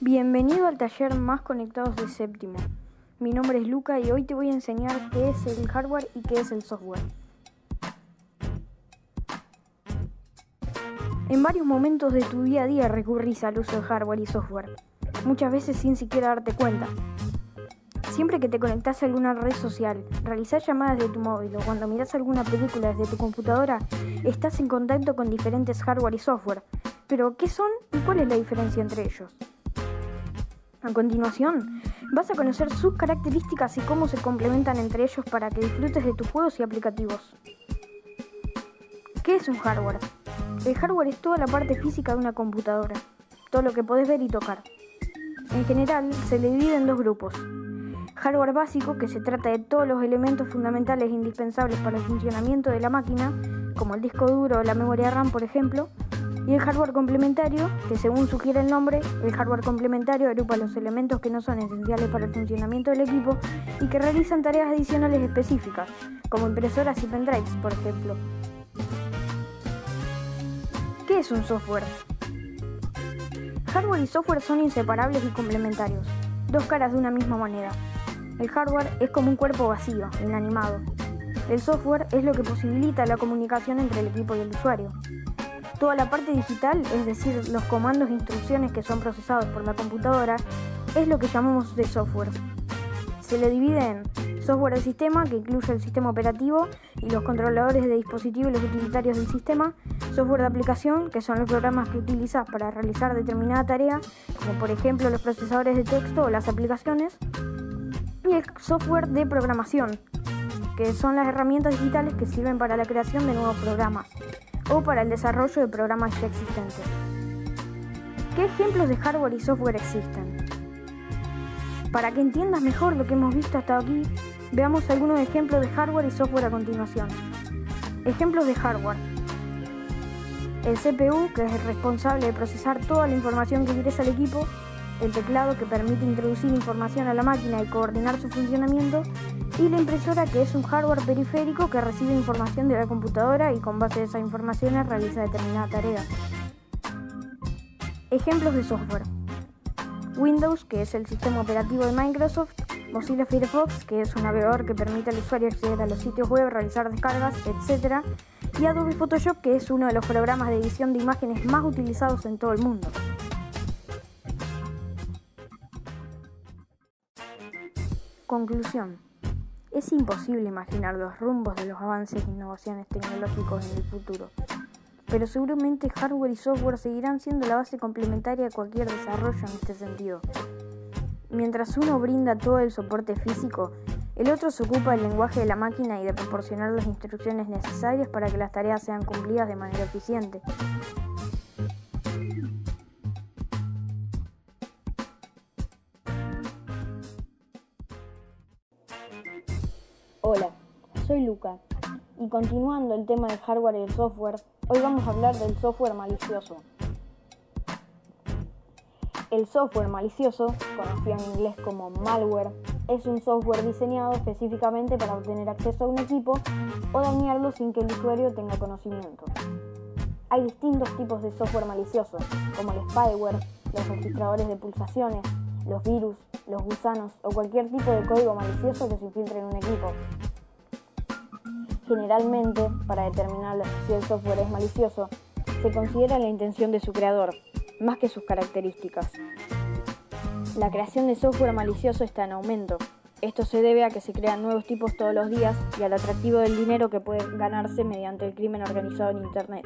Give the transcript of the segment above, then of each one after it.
Bienvenido al taller más conectados de séptimo. Mi nombre es Luca y hoy te voy a enseñar qué es el hardware y qué es el software. En varios momentos de tu día a día recurrís al uso de hardware y software, muchas veces sin siquiera darte cuenta. Siempre que te conectas a alguna red social, realizás llamadas de tu móvil o cuando miras alguna película desde tu computadora, estás en contacto con diferentes hardware y software. Pero, ¿qué son y cuál es la diferencia entre ellos? A continuación, vas a conocer sus características y cómo se complementan entre ellos para que disfrutes de tus juegos y aplicativos. ¿Qué es un hardware? El hardware es toda la parte física de una computadora, todo lo que podés ver y tocar. En general, se le divide en dos grupos, hardware básico, que se trata de todos los elementos fundamentales e indispensables para el funcionamiento de la máquina, como el disco duro o la memoria RAM, por ejemplo, y el hardware complementario, que según sugiere el nombre, el hardware complementario agrupa los elementos que no son esenciales para el funcionamiento del equipo y que realizan tareas adicionales específicas, como impresoras y pendrives, por ejemplo. ¿Qué es un software? Hardware y software son inseparables y complementarios, dos caras de una misma moneda. El hardware es como un cuerpo vacío, inanimado. El software es lo que posibilita la comunicación entre el equipo y el usuario. Toda la parte digital, es decir, los comandos e instrucciones que son procesados por la computadora, es lo que llamamos de software. Se le divide en software de sistema, que incluye el sistema operativo y los controladores de dispositivos y los utilitarios del sistema, software de aplicación, que son los programas que utilizas para realizar determinada tarea, como por ejemplo los procesadores de texto o las aplicaciones, y el software de programación, que son las herramientas digitales que sirven para la creación de nuevos programas o para el desarrollo de programas ya existentes. ¿Qué ejemplos de hardware y software existen? Para que entiendas mejor lo que hemos visto hasta aquí, veamos algunos ejemplos de hardware y software a continuación. Ejemplos de hardware. El CPU, que es el responsable de procesar toda la información que ingresa al equipo, el teclado que permite introducir información a la máquina y coordinar su funcionamiento, y la impresora que es un hardware periférico que recibe información de la computadora y con base a esa información realiza determinada tarea. Ejemplos de software. Windows, que es el sistema operativo de Microsoft, Mozilla Firefox, que es un navegador que permite al usuario acceder a los sitios web, realizar descargas, etc. Y Adobe Photoshop, que es uno de los programas de edición de imágenes más utilizados en todo el mundo. Conclusión. Es imposible imaginar los rumbos de los avances e innovaciones tecnológicos en el futuro, pero seguramente hardware y software seguirán siendo la base complementaria de cualquier desarrollo en este sentido. Mientras uno brinda todo el soporte físico, el otro se ocupa del lenguaje de la máquina y de proporcionar las instrucciones necesarias para que las tareas sean cumplidas de manera eficiente. Hola, soy Luca y continuando el tema del hardware y el software, hoy vamos a hablar del software malicioso. El software malicioso, conocido en inglés como malware, es un software diseñado específicamente para obtener acceso a un equipo o dañarlo sin que el usuario tenga conocimiento. Hay distintos tipos de software malicioso, como el spyware, los registradores de pulsaciones, los virus, los gusanos o cualquier tipo de código malicioso que se infiltre en un equipo. Generalmente, para determinar si el software es malicioso, se considera la intención de su creador, más que sus características. La creación de software malicioso está en aumento. Esto se debe a que se crean nuevos tipos todos los días y al atractivo del dinero que puede ganarse mediante el crimen organizado en Internet.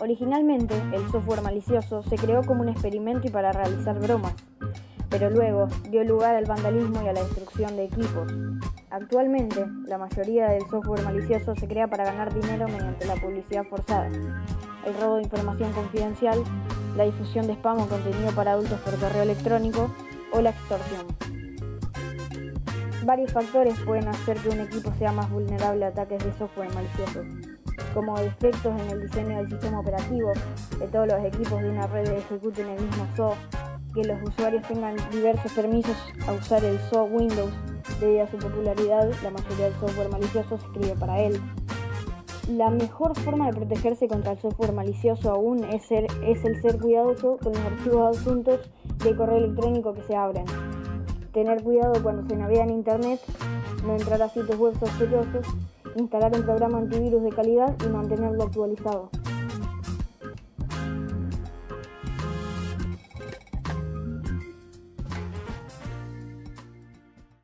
Originalmente, el software malicioso se creó como un experimento y para realizar bromas, pero luego dio lugar al vandalismo y a la destrucción de equipos. Actualmente, la mayoría del software malicioso se crea para ganar dinero mediante la publicidad forzada, el robo de información confidencial, la difusión de spam o contenido para adultos por correo electrónico o la extorsión. Varios factores pueden hacer que un equipo sea más vulnerable a ataques de software malicioso, como defectos en el diseño del sistema operativo, que todos los equipos de una red ejecuten el mismo software que los usuarios tengan diversos permisos a usar el software Windows. Debido a su popularidad, la mayoría del software malicioso se escribe para él. La mejor forma de protegerse contra el software malicioso aún es, ser, es el ser cuidadoso con los archivos adjuntos de correo electrónico que se abren. Tener cuidado cuando se navega en Internet, no entrar a sitios web sospechosos, instalar un programa antivirus de calidad y mantenerlo actualizado.